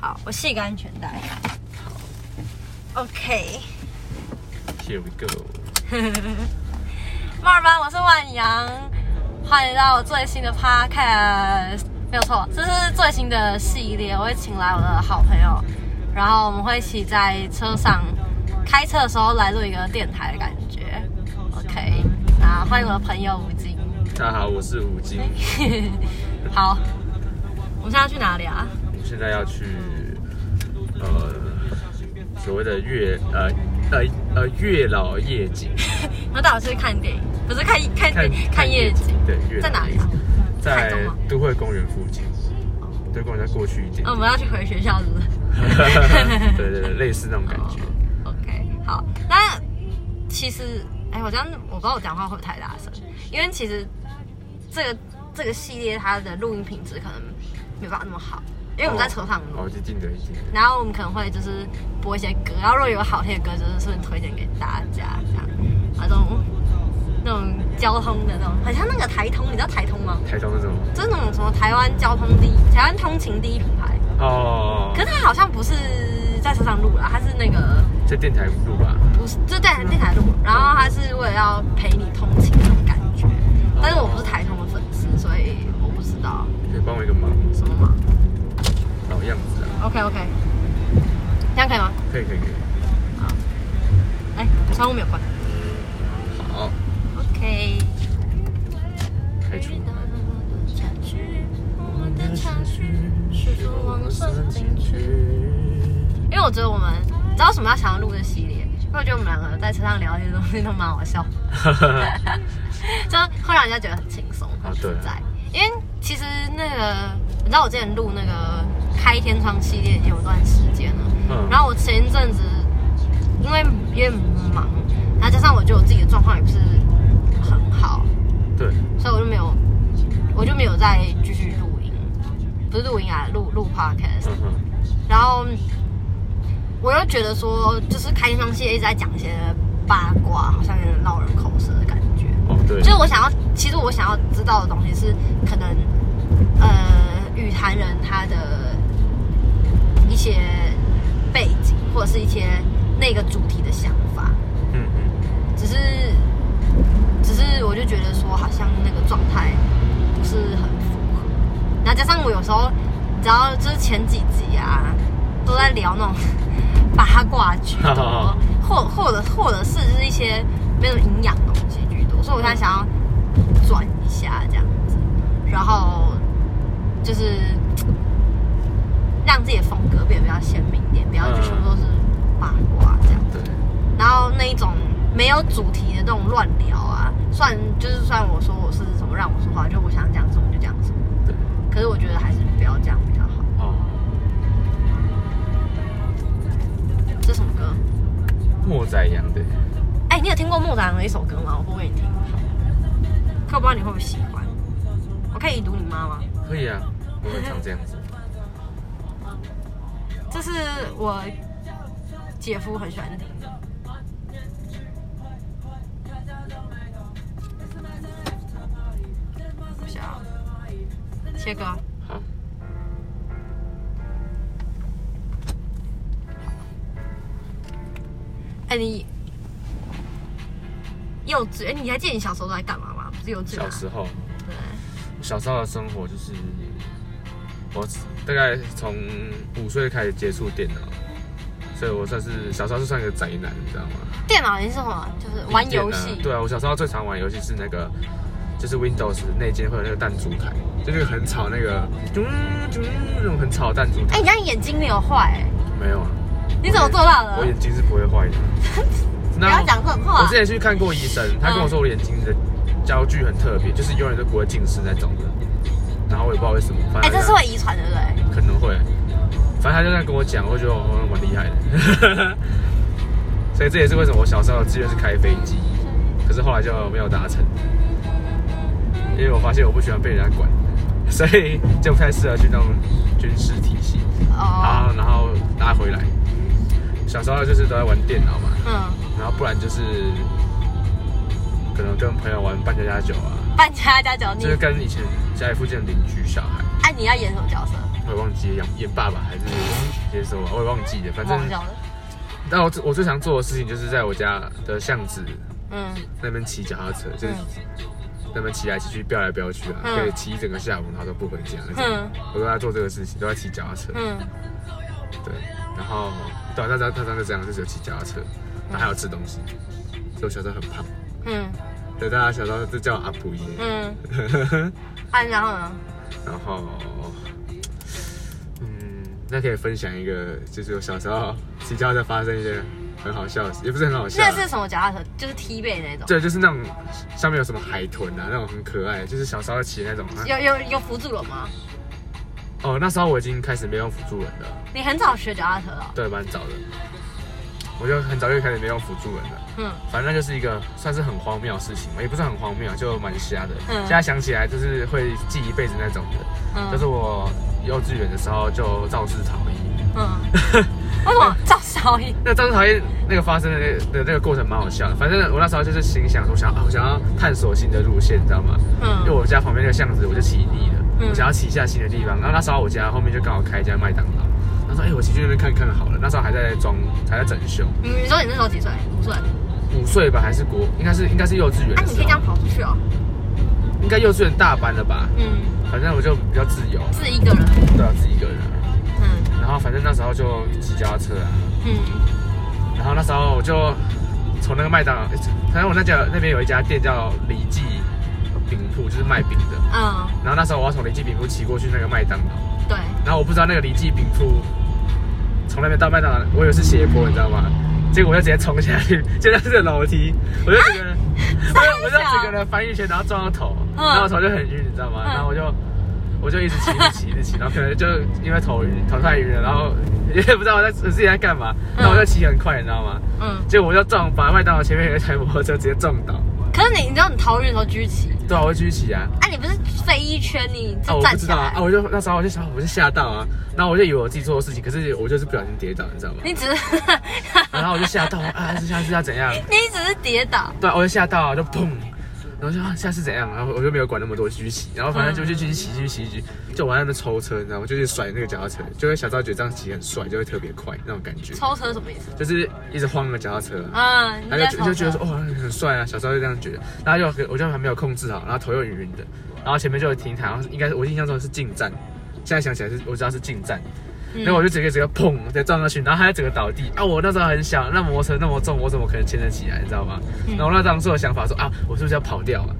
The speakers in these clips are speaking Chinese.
好，我系个安全带。OK，Here we go。墨尔班，我是万阳，欢迎到我最新的 Podcast。没有错，这是最新的系列，我会请来我的好朋友，然后我们会一起在车上开车的时候来录一个电台的感觉。OK，那欢迎我的朋友吴京。大家好，我是吴京。好，我们现在要去哪里啊？现在要去呃所谓的月呃呃呃月老夜景，那带我去看电影，不是看看看看夜景。对，月在哪里啊？在都会公园附近。对，公园再过去一点哦，。我们要去回学校，是不是？对对对，类似那种感觉。OK，好，那其实，哎，我这样我不知道我讲话会不会太大声，因为其实这个这个系列它的录音品质可能没办法那么好，因为我们在车上录，哦，就近的，一定的。然后我们可能会就是播一些歌，然后如果有好听的歌，就是顺便推荐给大家，这样，那种那种交通的那种，很像那个台通，你知道台通吗？台通是什么就是那种什么台湾交通第一，台湾通勤第一品牌，哦可，是它好像不是在车上录啦，它是那个。在电台录吧。不是，就在电台录，然后它是为了要陪你通勤那种感觉。但是我不是台通的粉丝，所以我不知道可以帮我一个忙，什么嘛。老样子啊。OK OK，这样可以吗？可以可以可以。好哎，窗户没有关。好，OK。开除。因为我觉得我们，你知道为什么要想要录这系列？因为我觉得我们两个在车上聊一些东西都蛮好笑，就会让人家觉得很轻松、很啊对啊自在。因为其实那个，你知道我之前录那个开天窗系列有段时间了，嗯。然后我前一阵子因为有点忙，然后加上我觉得我自己的状况也不是很好，对，所以我就没有，我就没有再继续录音，不是录音啊，录录 podcast。嗯，然后我又觉得说，就是开天窗系列一直在讲一些八卦，好像有点绕人口舌的感觉。哦对，就是我想要，其实我想要知道的东西是可能，呃，雨坛人他的一些背景，或者是一些那个主题的想法。嗯嗯，只是，只是我就觉得说，好像那个状态不是很符合。然后加上我有时候，你知道，就是前几集啊，都在聊那种八卦居多，或或者或者是就是一些没有营养的东西居多，所以我现在想要转一下这样子，然后就是让自己的风格变得比较鲜明一点，不要就全部都是八卦这样。对，然后那一种没有主题的那种乱聊啊，虽然就是虽然我说我是什么让我说话，就我想讲什么就讲什么，对，可是我觉得还是不要这样比较好。哦，这什么歌？莫宰阳的，哎，你有听过莫宰阳的一首歌吗？我播给你听。可我不知道你会不会喜欢。我可以读你妈吗？可以啊，我会常这样子。这是我姐夫很喜欢听的。我想要切歌。好，哎、你幼稚哎、你还记得你小时候都在干嘛吗？不是幼稚小时候，对，小时候的生活就是，我大概从五岁开始接触电脑，所以我算是小时候是算一个宅男，你知道吗？电脑你是什么？就是玩游戏。对啊，我小时候最常玩游戏是那个，就是 Windows 内建会有那个弹珠台，就那个很吵那个，啾啾那种很吵的弹珠哎、台。你家眼睛没有坏、哎，没有啊，你怎么做到的？我眼睛是不会坏的。不要讲这种话。我之前去看过医生，他跟我说我眼睛的焦距很特别，就是永远都不会近视那种的。然后我也不知道为什么，反哎、正这是会遗传的，对不对？可能会，反正他就这样跟我讲，我就觉得我蛮厉害的。所以这也是为什么我小时候的志愿是开飞机，可是后来就没有达成，因为我发现我不喜欢被人家管，所以就不太适合去那种军事体系。然哦，后然后拉回来，小时候就是都在玩电脑嘛，嗯，然后不然就是可能跟朋友玩扮家家酒啊，扮家家酒，你就是跟以前家里附近的邻居小孩，哎、你要演什么角色？我也忘记演演爸爸还是演什么，我也忘记了。反正忘，掉了。但我我最常做的事情就是在我家的巷子嗯那边骑脚踏车，就是嗯那边骑来骑去，飙来飙去啊，嗯可以骑一整个下午，然后都不回家那种。嗯我都在做这个事情，都在骑脚踏车。嗯，对，然后对啊，大家大家就这样，就是有骑脚踏车，然后还有吃东西。所以我小时候很胖，嗯对，大家小时候就叫我阿普耶。嗯，啊，然后呢？然后，嗯，那可以分享一个，就是我小时候骑脚踏车发生一些很好笑也不是很好笑啊。那是什么脚踏车？就是 T 背那种，对，就是那种上面有什么海豚啊，那种很可爱，就是小时候骑那种。啊有有有辅助轮吗？哦，那时候我已经开始没有辅助轮了，你很早学脚踏车了。对，蛮早的。我就很早就开始没用辅助人了。嗯反正那就是一个算是很荒谬的事情嘛，也不是很荒谬，就蛮瞎的。嗯现在想起来就是会记一辈子那种的。嗯，就是我幼稚园的时候就肇事逃逸。嗯，为什么肇事逃逸？那肇事逃逸那个发生的那那个过程蛮好笑的。反正我那时候就是心想说，想啊，我想要探索新的路线，你知道吗？嗯因为嗯我家旁边那个巷子我就骑腻了，嗯我想要骑下新的地方。然后那时候我家后面就刚好开一家麦当劳，他说：“哎、我骑去那边看看好了。”那时候还在装，还在整修，你你说你那时候几岁？五岁？五岁吧，还是国，应该是应该是幼稚园啊，的时候，你可以这样跑出去哦。应该幼稚园大班了吧？嗯，反正我就比较自由，自己一个人。对啊，自己一个人。嗯然后反正那时候就骑脚踏车啊，嗯然后那时候我就从那个麦当劳，反正我那家那边有一家店叫李记饼铺，就是卖饼的。嗯，然后那时候我要从李记饼铺骑过去那个麦当劳，对。然后我不知道那个李记饼铺从那边到麦当劳，我以为是斜坡，你知道吗？结果我就直接冲下去，就那是楼梯，我就整个人，我就我就整个人翻一圈，然后撞到头，嗯然后我头就很晕，你知道吗？嗯然后我就我就一直骑，一直骑，一直骑，然后可能就因为头晕，头太晕了，然后也不知道我在我自己在干嘛，然后我就骑很快，你知道吗？嗯，结果我就撞把麦当劳前面有一台摩托车直接撞倒，可是你你知道你逃运的时候举起，对啊，我就继续骑啊。啊，你不是飞一圈你啊，就我站起来不知道啊，，啊我就那时候我就想，我就吓到啊，然后我就以为我自己做的事情，可是我就是不小心跌倒，你知道吗？你只是，然后我就吓到啊，是下是要怎样？你只是跌倒，对啊，我就吓到啊，就砰，然后就啊，下次怎样？然后我就没有管那么多，继续骑，然后反正就就继续骑，继续骑，继续骑就我在那边抽车，你知道吗？就是甩那个脚踏车，就会小时候觉得这样骑很帅，就会特别快那种感觉，抽车什么意思？就是一直晃那个脚踏车啊。嗯，你然后就就觉得说，哇，哦，很帅啊，小时候就这样觉得，然后就我就还没有控制好，然后头又晕晕的，然后前面就有停台，然后应该是我印象中是进站，现在想起来是我知道是进站，嗯然后我就直接直接砰再撞上去，然后他整个倒地啊！我那时候很小，那摩托车那么重，我怎么可能牵得起来，你知道吗？嗯然后那当时的想法说啊，我是不是要跑掉啊？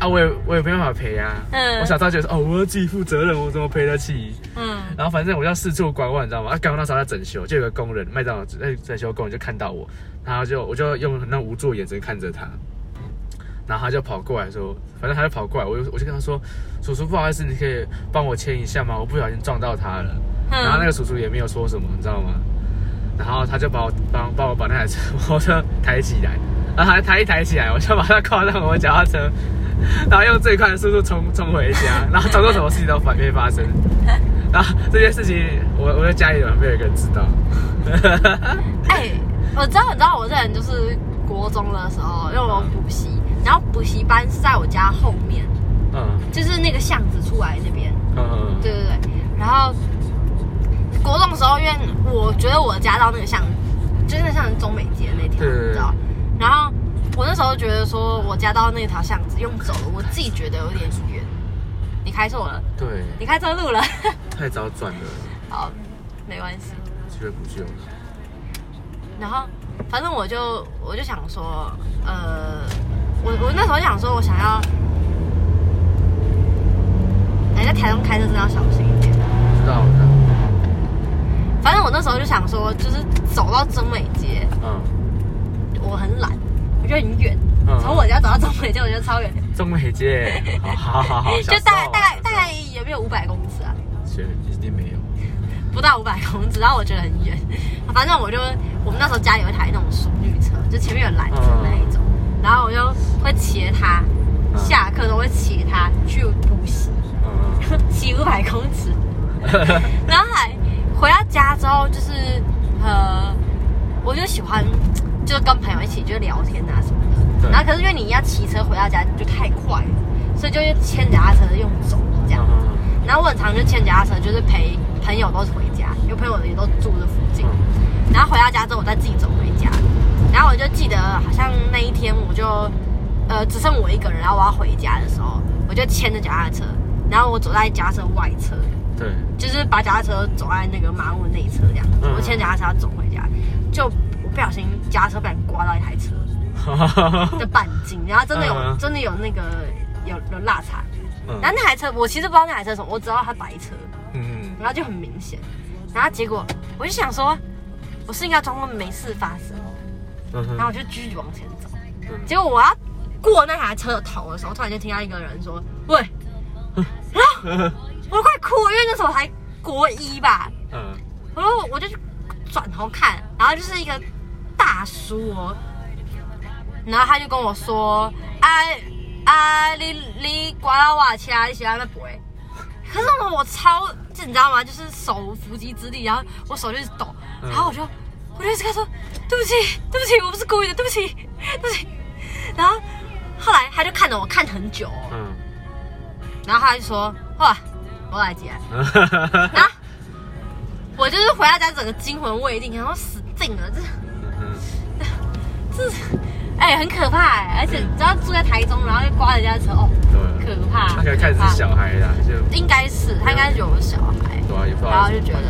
啊，我也我也没办法赔啊。嗯我小时候觉得哦，我要自己负责任，我怎么赔得起？嗯然后反正我要四处观望，你知道吗？啊，刚刚那时候在整修，就有个工人，麦当劳在整修工人就看到我，然后就我就用那无助的眼神看着他，然后他就跑过来说，反正他就跑过来，我就我就跟他说，叔叔不好意思，你可以帮我牵一下吗？我不小心撞到他了。然后那个叔叔也没有说什么，你知道吗？然后他就把我帮帮我把那台车摩托车抬起来，然后他抬一抬起来，我就把它挂上我脚踏车，然后用最快的速度冲冲回家，然后装作什么事情都反没发生。然后这件事情，我我在家里人没有一个人知道。哎、我知道，你知道我这人就是国中的时候，因为我补习，然后补习班是在我家后面，嗯就是那个巷子出来那边，嗯对对对。然后国中的时候，因为我觉得我家到那个巷，就是那像中美街那条，你知道？然后我那时候觉得说，我家到那条巷子用走了，我自己觉得有点远。你开错了，对，你开错路了。太早转了，好，没关系。机会不救了。然后反正我就我就想说，呃，我我那时候想说，我想要，哎，在台中开车真的要小心一点。知道的，反正我那时候就想说，就是走到中美街，嗯，我很懒，我觉得很远，嗯。从我家走到中美街，我觉得超远，中美街，好好好好，就大概大概大概，有没有五百公尺啊，是一定没有。不到五百公尺，然后我觉得很远。反正我就我们那时候家有一台那种淑女车，就前面有缆车那一种，然后我就会骑着它，嗯。下课都会骑着它去补习，嗯，骑五百公尺，然后还回到家之后就是呃，我就喜欢就是跟朋友一起就聊天啊什么的。然后可是因为你要骑车回到家就太快了，所以就牵脚踏车用走这样。子然后我很常就牵脚踏车，就是陪朋友都回家，因为朋友也都住这附近。嗯然后回到家之后，我再自己走回家。然后我就记得好像那一天我就呃只剩我一个人，然后我要回家的时候，我就牵着脚踏车，然后我走在脚踏车外侧，对，就是把脚踏车走在那个马路内侧这样。嗯我牵脚踏车要走回家，就我不小心脚踏车被人刮到一台车 的钣金，然后真的有、嗯真的有那个有有落差。嗯然后那台车我其实不知道那台车什么，我只知道它白车。嗯然后就很明显。然后结果我就想说，我是应该装作没事发生，嗯然后我就继续往前走。嗯结果我要过那台车的头的时候，突然就听到一个人说：“喂！” 然后我都快哭了，因为那时候我才国一吧。嗯然后我就去转头看，然后就是一个大叔哦，然后他就跟我说：“啊啊，你你刮到我的车，你喜欢那不会？”可是我超，就你知道吗？就是手无缚鸡之力，然后我手就一直抖，嗯然后我就我就一直跟他说：“对不起，对不起，我不是故意的，对不起，对不起。”然后后来他就看着我看很久哦、嗯然后他就说：“哇，我来接。”啊？我就是回到家，整个惊魂未定，然后死定了，这这哎、很可怕哎、而且你知道住在台中，然后又刮人家的车，哦，对，可怕。他可能看是小孩啦，就。应该是他应该是有小孩，对啊，也不知道然后就觉得，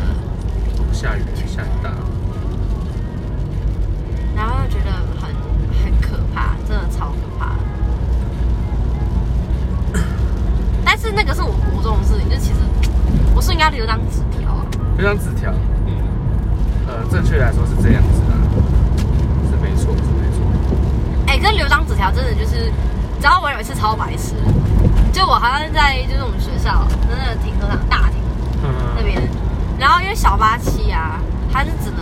下雨下很大，然后就觉得很很可怕，真的超可怕是那个是我国中的事情，就其实我是应该留张纸条啊，留张纸条，嗯，呃，正确来说是这样子啦，是没错，是没错，哎、跟留张纸条真的就是，你知道我有一次超白痴，就我好像在就是我们学校那个停车场大停那嗯。边，然后因为小八七啊，它是只能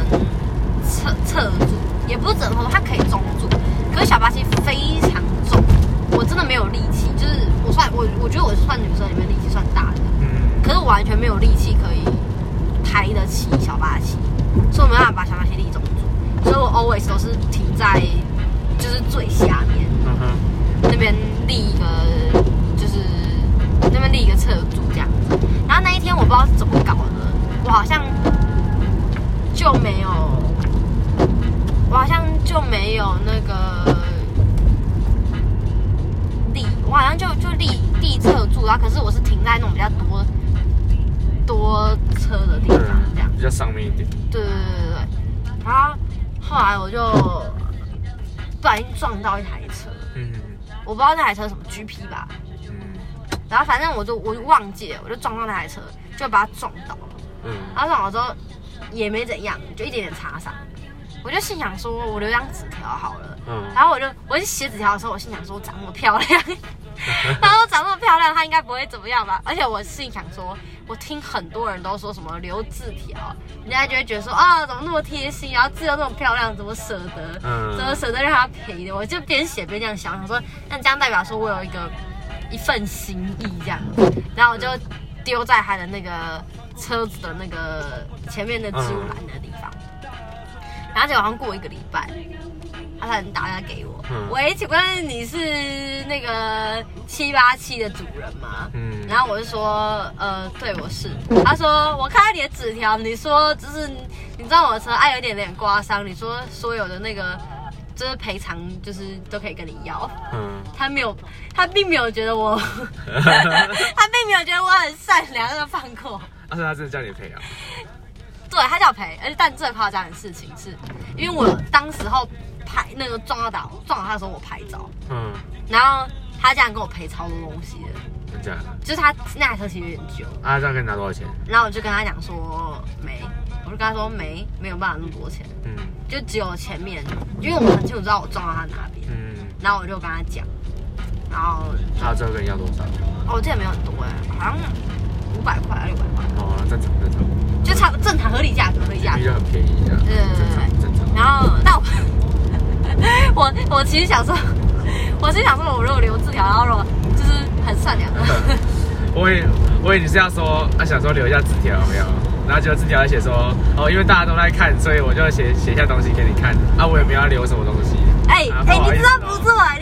侧侧住，也不是只能它可以中住，可是小八七非常重，我真的没有力气，就是我算我我觉得我算女生里面力气算大的，嗯可是我完全没有力气可以抬得起小八七，所以我没办法把小八七立中住，所以我 always 都是停在就是最下面。嗯哼，那边立一个，就是那边立一个侧柱这样子。然后那一天我不知道是怎么搞的，我好像就没有，我好像就没有那个立，我好像就就立立侧住，然后可是我是停在那种比较多多车的地方这样嗯，。比较上面一点，对对对对对。然后后来我就不小心撞到一台车。嗯我不知道那台车什么 GP 吧，嗯然后反正我就我就忘记了，我就撞到那台车，就把它撞倒了。嗯然后撞倒之后也没怎样，就一点点擦伤。我就心想说，我留张纸条好了。嗯然后我就我去写纸条的时候，我心想说，我长那么漂亮，他说长那么漂亮，他应该不会怎么样吧？而且我心想说，我听很多人都说什么留字条，人家就会觉得说啊，怎么那么贴心，然后字又那么漂亮，怎么舍得？嗯怎么舍得让他赔的？我就边写边这样想，想说，那这样代表说我有一个一份心意这样，然后我就丢在他的那个车子的那个前面的置物栏的地方。然后结果好像过一个礼拜，他才能打电话给我，嗯喂，请问你是那个七八七的主人吗？嗯然后我就说，呃，对，我是。他说，我看到你的纸条，你说就是你知道我的车爱有一点点刮伤，你说所有的那个就是赔偿就是都可以跟你要。嗯，他没有，他并没有觉得我，他并没有觉得我很善良，就放过。但是他真的叫你赔啊？对他叫我赔，而且但最夸张的事情是，因为我当时候拍那个撞到倒撞到他的时候我拍照，嗯，然后他这样跟我赔超多东西的，真假的？就是他那台车其实有点旧。啊，这样跟你拿多少钱？然后我就跟他讲说没，我就跟他说没，没有办法那么多钱，嗯。就只有前面，因为我很清楚知道我撞到他哪边，嗯，然后我就跟他讲，然后他最后跟你要多少？哦，我记得没有很多哎、好像五百块还是六百块，哦，正常正常，就差正常合理价格，合理价格。比就很便宜这样，对对对正常。然后，但我 我我其实想说，我其实想说，我如果留字条，然后如果就是很善良的，我以我以为你是要说，啊，想说留一下字条有没有？然后就字条还写说，哦，因为大家都在看，所以我就写写下东西给你看。啊，我也没有要留什么东西。哎啊哎，你知道哦不错哎。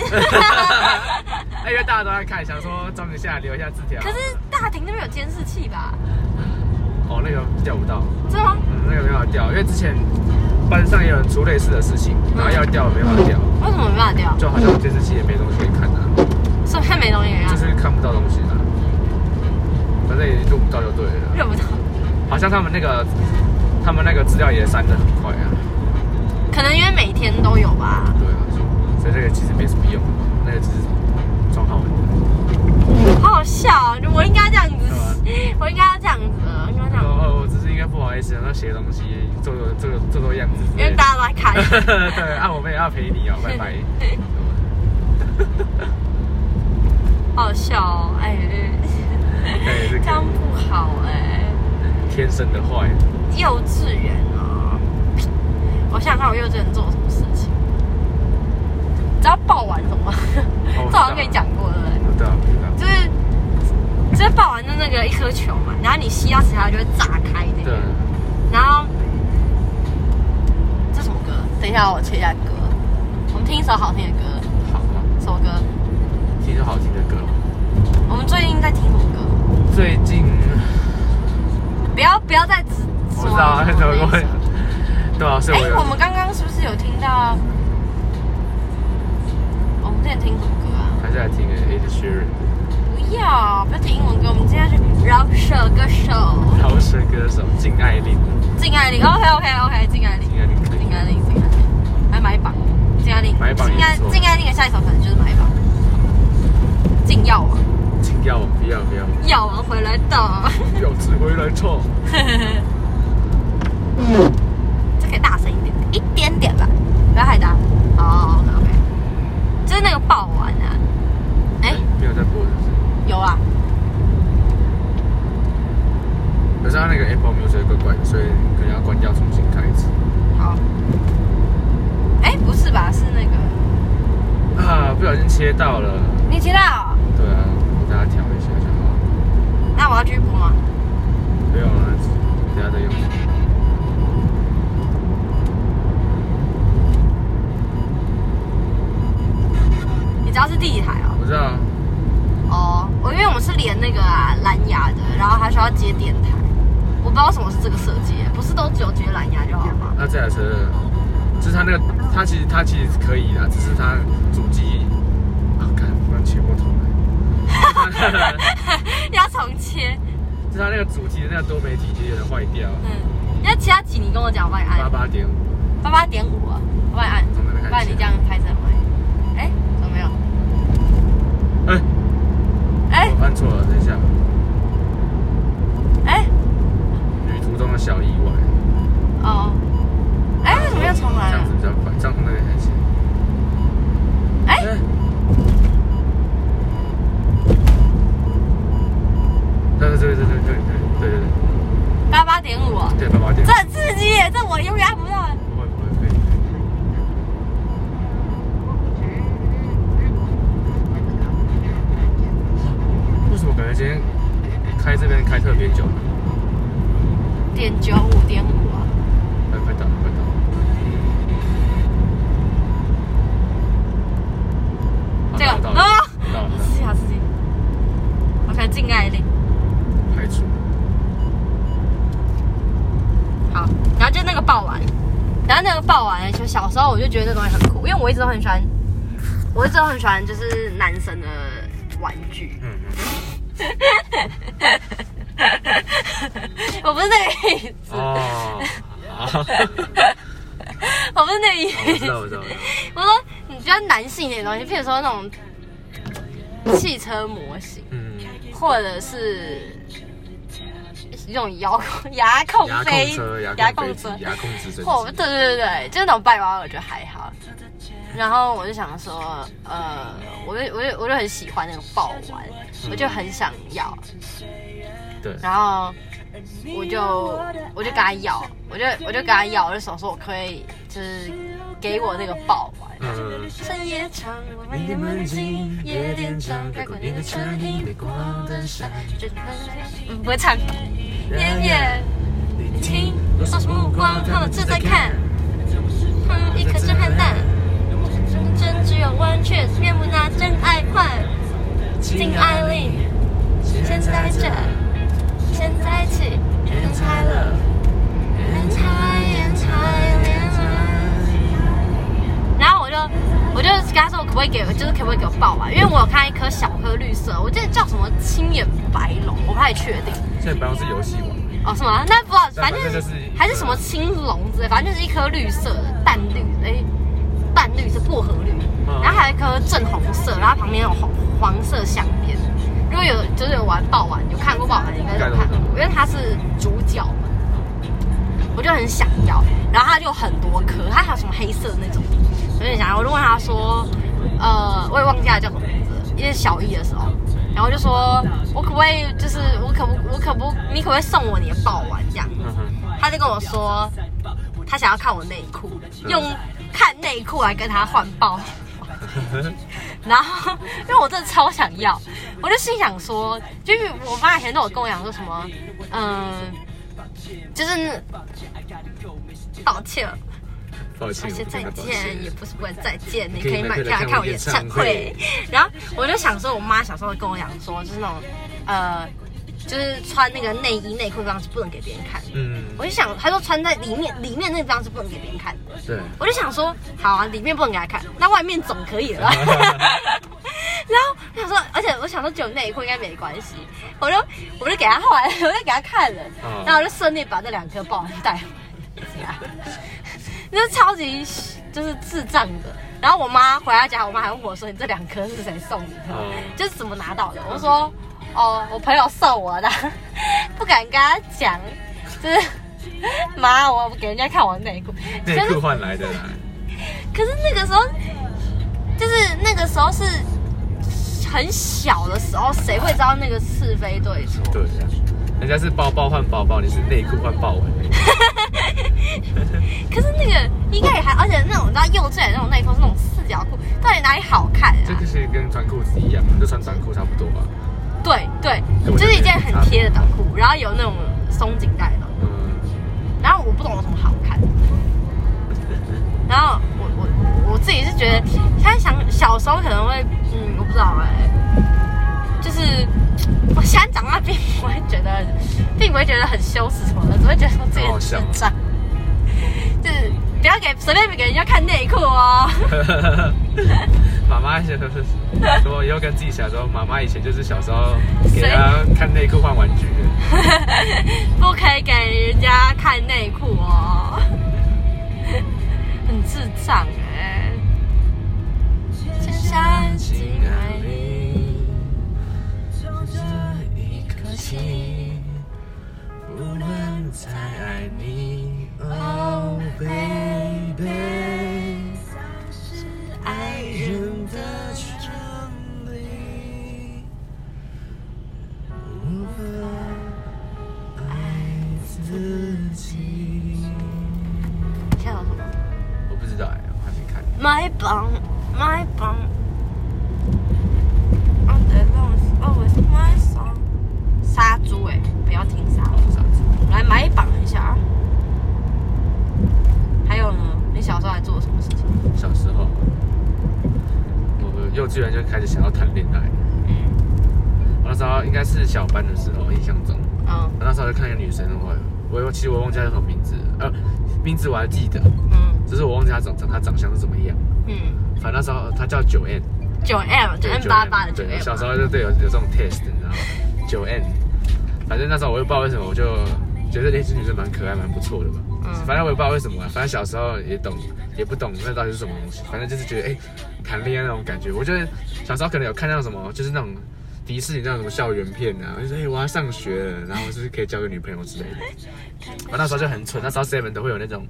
哎因为大家都在看，想说装一下，留一下字条。可是大庭那边有监视器吧？哦，那个钓不到，是吗？嗯，那个没办法钓，因为之前班上也有人出类似的事情，然后要钓没办法钓，为什么没办法钓？就好像监视器也没东西可以看啊，是不是没东西可以看？就是看不到东西啊。反正也录不到就对了。录不到，好像他们那个，他们那个资料也删的很快啊。可能因为每天都有吧。对啊，所以这个其实没什么用，那个只是装好。好好笑啊！我应该这样子，我应该要这样子，我应该这样子，哦，我只是应该不好意思，然后写东西，做做做做做样子因为。大家都在看。对 啊，我们也要陪你哦，拜拜。好 好笑哦，哎，对，是这样不好哎，天生的坏。幼稚园啊。我想想看，我幼稚园做什么事情？你知道爆完什么吗？哦 这好像跟你讲过，对不对？就是就是爆丸的那个一颗球嘛，然后你吸到其他就会炸开这对个。，然后这什么歌？等一下，我切一下歌。我们听一首好听的歌，好啊，什么歌？听首好听的歌。我们最近在听什么歌？最近不要不要再指我知道啊，怎么会？对啊，所以哎、我们刚刚是不是有听到？我们之前听什么不要，不要听英文歌，我们今天是饶舌歌手。饶舌歌手敬爱令，敬爱玲。OK OK OK，敬爱玲，敬爱玲，静爱玲，来买榜，敬爱玲，买榜也静爱不错。静爱玲的下一首可能就是买榜。敬药王，敬药王不要不要，药王回来的，要只回来唱。这可以大声一点，一点点吧，不要太大。好，OK OK，就是那个爆丸啊，有在播有啊，可是它那个 Apple Music 怪怪的，所以可能要关掉，重新开一次。好。哎、不是吧？是那个啊，不小心切到了。你切到？对啊，我给它调一下就好。那我要继续播吗？不用了，等下再用。你知道是第一台哦？我知道啊，哦，我因为我们是连那个啊蓝牙的，然后还需要接电台，我不知道什么是这个设计，不是都只有接蓝牙就好吗？那这台车，就是它那个，它其实它其实可以的，只是它主机啊，看不能切过头来。要重切，就是它那个主机的那个多媒体其实有点坏掉，嗯，要其他几你跟我讲，我帮你八按八点五，八八点五啊，我帮你按，不然你这样开车按错了，等一下，哎旅途中的小意外，哦，哎，为什么要重来了这样子？比较快，这样从那边还行。哎，对对对对对对对对对八八点五啊，对，八八点这。很刺激耶，这我永远按不到。不会不会可以。为什么感觉今天开这边开特别久呢？点九五点五啊，快快到快到这个啊刺激好刺激。OK，敬爱令。排除。好，然后就那个爆丸，然后那个爆丸，就小时候我就觉得这东西很酷，因为我一直都很喜欢，我一直都很喜欢就是男生的玩具。嗯嗯。我不是那个意思。我不是那个意思。我说你比较男性一点的东西，譬如说那种汽车模型，嗯。或者是一种遥遥控遥飞控车、遥遥控车遥控直升或对。对对对，就是那种拜娃娃，我觉得还好。然后我就想说，呃，我就我就我就很喜欢那个爆丸，我就很想要。对，然后我就我就跟他要，我就我就跟他要，我就想说我可以就是给我那个抱嘛。嗯。深夜，我的，夜店长，你的，就是、不会唱。天夜，你听，都是目光，他们正在看。哼，一颗震撼弹，真只有弯曲，面目那真爱。敬爱令，现在这，现在起，离开了，离开，离开，离开。然后我就，我就跟他说，可不可以给，就是可不可以给我抱啊？因为我有看一颗小颗绿色，我记得叫什么青眼白龙，我不太确定。青眼白龙是游戏吗？哦，什么？那不知道，反正就是还是什么青龙之类，反正就是一颗绿色的淡绿，哎，淡绿是薄荷绿，然后还有一颗正红色，然后旁边有红。黄色相边。如果有就是有玩爆丸，有看过爆丸，应该有看过，因为它是主角嘛，我就很想要。然后它就有很多颗，它还有什么黑色的那种，我就想要。我就问他说，呃，我也忘记他叫什么名字了，因为小一的时候，然后就说我可不可以，就是我可不我可不，你可不可以送我你的爆丸这样？他就跟我说，他想要看我内裤，用看内裤来跟他换爆。然后，因为我真的超想要，我就心想说，就是我妈以前都有跟我讲说什么，嗯、就是抱歉，抱歉，而且再见也不是不能再见，你可以买买票来看我演唱会。然后我就想说，我妈小时候跟我讲说，就是那种呃，就是穿那个内衣内裤的地方是不能给别人看的。嗯，我就想，他说穿在里面，里面那个地方是不能给别人看的。对，我就想说，好啊，里面不能给他看，那外面总可以了吧。然后我想说，而且我想说只有内裤应该没关系，我就我就给他换，我就给他看了，嗯然后我就顺利把这两颗抱完带回家，就是超级就是智障的。然后我妈回到家，我妈还问我说：“你这两颗是谁送你的？哦就是怎么拿到的？”我说：“哦，我朋友送我的，不敢跟他讲，就是妈，我给人家看我的内裤，内裤换来的啦，可是那个时候，就是那个时候是很小的时候，谁会知道那个是非对错？对呀，人家是包包换包包，你是内裤换豹纹，可是那个应该也还，而且那种你知道幼稚园那种内裤是那种四角裤，到底哪里好看啊？这个是跟穿裤子一样，就穿短裤差不多吧。对对。就就是一件很贴的短裤，然后有那种松紧带的，嗯，然后我不懂有什么好看。然后我我我我自己是觉得，现在想小时候可能会，嗯，我不知道哎、就是我现在长大并不会觉得，并不会觉得很羞耻什么的，只会觉得说自己很智障，就是不要给随便给人家看内裤哦。妈妈以前都是说，以后跟自己小时候，妈妈以前就是小时候给他看内裤换玩具的。不可以给人家看内裤哦，很智障哎、字我还记得，嗯只是我忘记她长长她长相是怎么样。嗯，反正那时候她叫九 N，九 M 九对 M 八八的九对，小时候就对有有这种 test，你知道吗？九 N，反正那时候我也不知道为什么，我就觉得那些女生蛮可爱、蛮不错的吧。嗯反正我也不知道为什么、啊，反正小时候也懂，也不懂那到底是什么东西，反正就是觉得哎，谈恋爱那种感觉。我觉得小时候可能有看到什么，就是那种迪士尼那种什么校园片啊，就是哎、我要上学了，然后是不是可以交个女朋友之类的。我那时候就很蠢，那时候 seven 都会有那种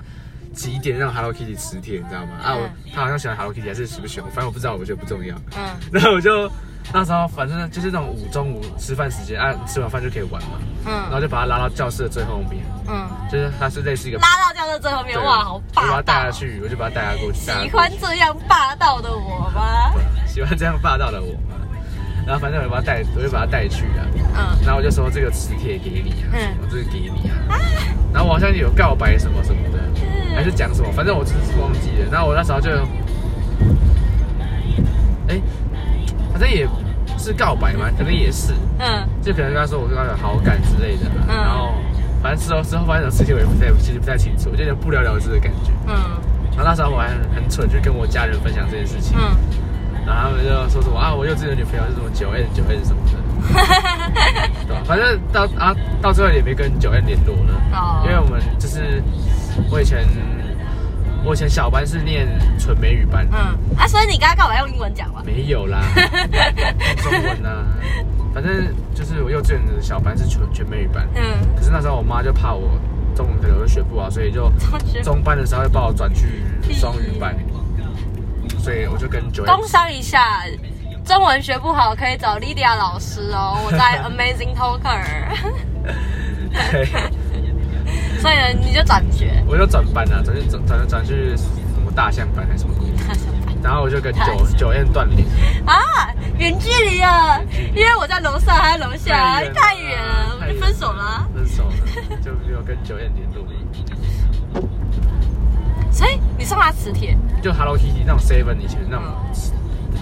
几点那种 Hello Kitty 磁铁，你知道吗？啊，我嗯他好像喜欢 Hello Kitty 还是喜不喜欢，反正我不知道，我觉得不重要。嗯 然后我就那时候反正就是那种午中午吃饭时间啊，吃完饭就可以玩嘛，嗯然后嗯就把他拉到教室的最后面，嗯，就是他是类似一个拉到教室最后面，哇，好我就把他！带下去，我就把他带他过去，喜欢这样霸道的我吗？喜欢这样霸道的我嘛。然后反正我就把他带，我就把他带去啊。嗯然后我就说这个磁铁给你啊，嗯我这个给你啊。然后我好像有告白什么什么的，还是讲什么，反正我就是忘记了。然后我那时候就，哎，反正也是告白嘛，可能也是，嗯就可能跟他说我对他有好感之类的啊。嗯然后反正之后之后发生什么事情我也不太其实不太清楚，就有点不了了之的感觉。嗯然然后那时候我还很很蠢，就跟我家人分享这件事情，嗯，然后他们就说什么啊，我幼稚园女朋友是什么九 N 九 N 什么的，对吧？反正到啊到最后也没跟九 N 联络了，哦。因为我们就是我以前我以前小班是念纯美语班，嗯，啊，所以你刚刚干嘛用英文讲了？没有啦，中文啊，反正就是我幼稚园的小班是全全美语班，嗯，可是那时候我妈就怕我中文可能会学不好，所以就中班的时候就把我转去双语班，所以我就跟九工商一下，中文学不好可以找 Lydia 老师哦，我在 Amazing Talker，对，所以呢你就转学。我就转班啊，转去转转转去什么大象班还是什么鬼，然后我就跟九九 N 断联，啊，远距离啊，因为我在楼上，还在楼下，太远了我们就分手了啊。分手了，就没有跟九 N 联络了。所以你送他磁铁，就 Hello Kitty 那种 Seven 以前那种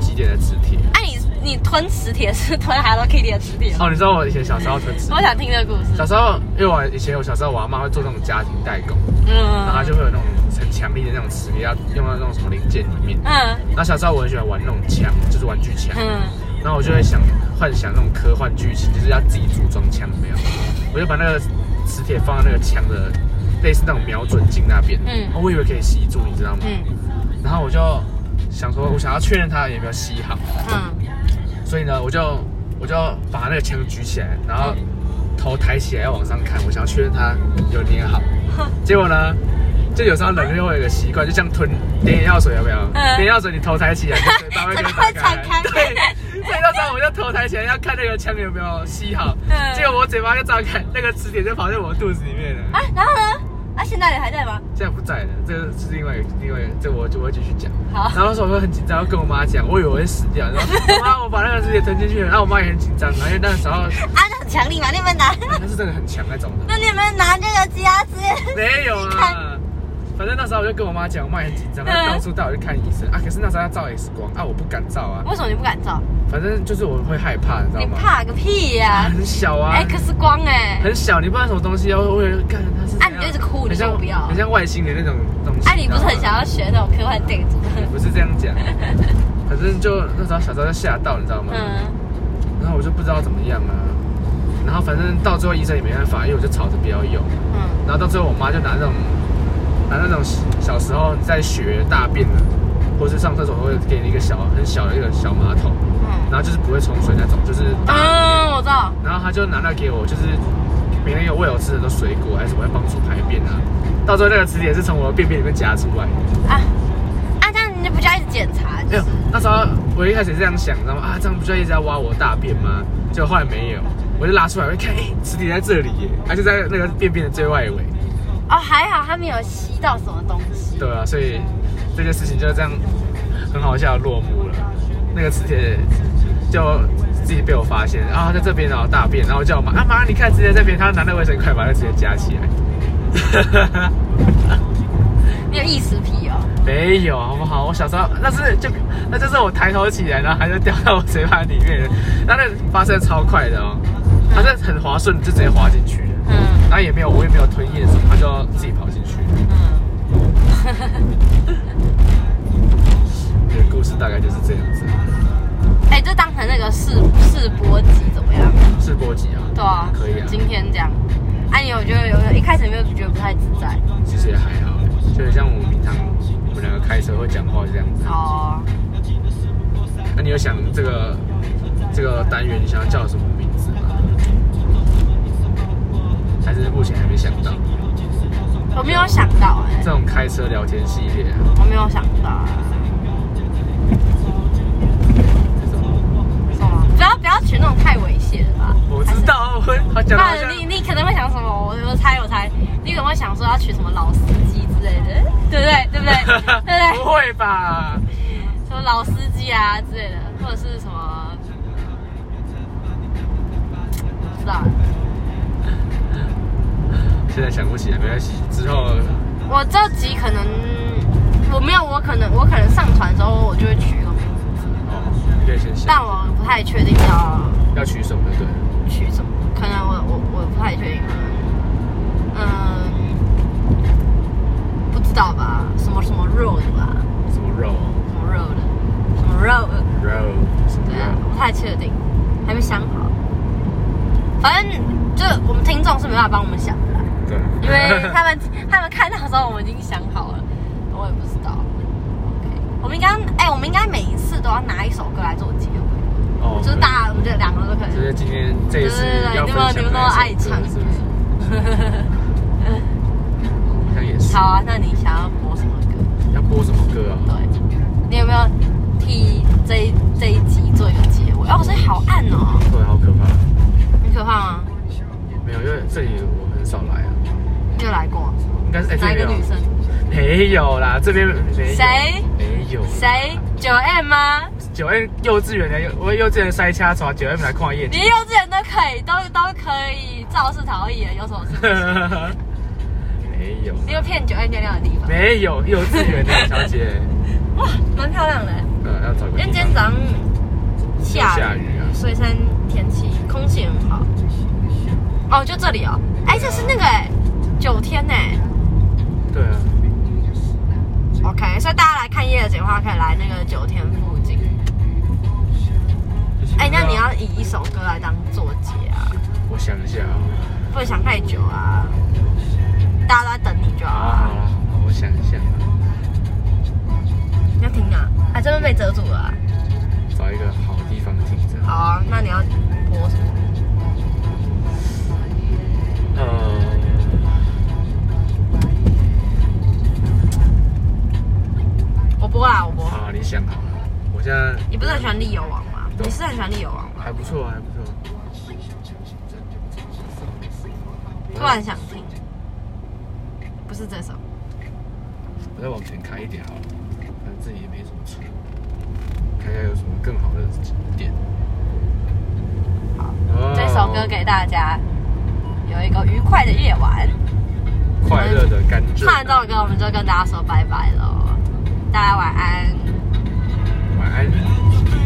几点的磁铁。哎、你你吞磁铁是吞 Hello Kitty 的磁铁吗？哦，你知道我以前小时候吞磁我想听这个故事。小时候，因为我以前我小时候，我阿妈会做那种家庭代工，嗯然后就会有那种很强力的那种磁铁，要用到那种什么零件里面。嗯然后小时候我很喜欢玩那种枪，就是玩具枪。嗯，然后我就会想幻想那种科幻剧情，就是要自己组装枪，有没有？我就把那个磁铁放在那个枪的类似那种瞄准镜那边。嗯哦我以为可以吸住，你知道吗？嗯然后我就想说，我想要确认它有没有吸好，嗯所以呢，我就我就把那个枪举起来，然后头抬起来要往上看，我想要确认它有捏好。结果呢，就有时候人就会有一个习惯，就像吞点眼药水，有没有？嗯点眼药水你头抬起来，嘴巴会 跟着会弹开对，所以那时候我就头抬起来要看那个枪有没有吸好，嗯结果我嘴巴就张开，那个磁铁就跑在我肚子里面了。啊，然后呢？啊，现在人还在吗？现在不在了，这个是另外一个另外一个，这个我就会继续讲。好然后那时候我就很紧张，要跟我妈讲，我以为我会死掉，然后妈，我把那个直接吞进去了，然后我妈也很紧张，因为那时候啊，那很强力嘛，你有没有拿？那是真的很强那种的，那你有没有拿这个鸡鸭子？没有啊。反正那时候我就跟我妈讲，我妈也很紧张，她嗯到处带我去看医生啊。可是那时候要照 X 光啊，我不敢照啊，为什么你不敢照？反正就是我会害怕，你知道你吗？怕个屁啊呀、很小啊，X 光哎、很小，你不知道什么东西，我会看它是。啊你就一直哭你不要很像外星人那种东西。啊，你不是很想要学那种科幻电影？不是这样讲，反正就那时候小时候就吓到，你知道吗？嗯然后我就不知道怎么样啊。然后反正到最后医生也没办法，因为我就吵着不要用。嗯然后到最后我妈就拿那种拿那种小时候在学大便的，或是上厕所会给你一个小很小的一个小马桶，然嗯后就是不会冲水那种，就是大。嗯，我知道。然后他就拿那给我，就是每天有喂我吃很多水果，还是什么会帮助排便啊。到最后那个磁铁是从我的便便里面夹出来的。啊啊，这样你就不叫一直检查，就没有，那时候我一开始这样想，你知道吗？啊，这样不就一直在挖我大便吗？结果后来没有，我就拉出来，我一看，哎、磁铁在这里耶，它就在那个便便的最外围。哦，还好他没有吸到什么东西。对啊，所以这件事情就这样很好笑地落幕了。那个磁铁就自己被我发现，啊，在这边然后大便，然后我叫我妈，啊妈，你看直接这边，他拿那个卫生筷把那个磁铁夹起来。你有异食癖哦。没有，好不好？我小时候那是就那就是我抬头起来，然后它就掉到我嘴巴里面了，那那发生超快的哦，它是很滑顺，就直接滑进去了，嗯然后也没有我也没有吞咽什么，他就要自己跑进去。嗯。这个故事大概就是这样子，哎、就当成那个试试播集怎么样？试播集啊，对啊，可以啊今天这样，哎、你有觉得有有一开始有没有觉得不太自在？其实也还好，就是像我们平常我们两个开车会讲话这样子。哦，那你有想这个这个单元你想要叫什么还是目前还没想到？我没有想到哎、这种开车聊天系列啊，我没有想到、啊什么？不要不要取那种太猥亵的吧？我知道，我。讲不好像然你你可能会想什么？我我猜我猜，你可能会想说要取什么老司机之类的，对不对？对不对？对不对？不会吧？什么老司机啊之类的，或者是什么？不知道。现在想不起来没关系之后。我这集可能我没有我可能我可能上传之后我就会取一个名字。哦你可以先想但我不太确定要要取什么对取什么可能我我我不太确定。嗯不知道吧什么什么肉的吧。什么肉？什么肉的。什么肉肉对啊不太确定还没想好。反正就我们听众是没办法帮我们想的。对，因为他们他们看到的时候我们已经想好了，我也不知道。OK，我们应该哎、我们应该每一次都要拿一首歌来做结尾，哦就是大家我觉得两个都可以。就是今天这一次对对对要分享你们你们都爱唱是不是？好像也是。好啊，那你想？要没有啦，这边没有。谁？没有。？谁？九 M 吗？九 M 幼稚园的，我幼稚园塞掐抓九 M 来看夜景。你幼稚园都可以，都都可以肇事逃逸的，有什么事？没有。你有骗九 M 尿尿的地方？没有幼稚园的小姐。哇，蛮漂亮的。呃，要找个。因为今天早上下雨，下雨啊所以现在天气空气很好。哦，就这里哦。哎，这是那个哎，九天呢。对啊。OK，所以大家来看夜景的话，可以来那个九天附近。哎，那你要以一首歌来当作结啊，我想一下啊。不能想太久啊。大家都在等你就好好好了。好，我想一下要停啊？哎，这边被遮住了啊。找一个好地方停着。好啊，那你要播什么？欢利友王吗？对你是很喜欢力友王吗？还不错，还不错。突然想听，不是这首。我再往前开一点好了，反正这里也没什么车，看看有什么更好的点。好，哦这首歌给大家有一个愉快的夜晚。快乐的甘蔗。唱完这首歌，我们就跟大家说拜拜喽，大家晚安。晚安。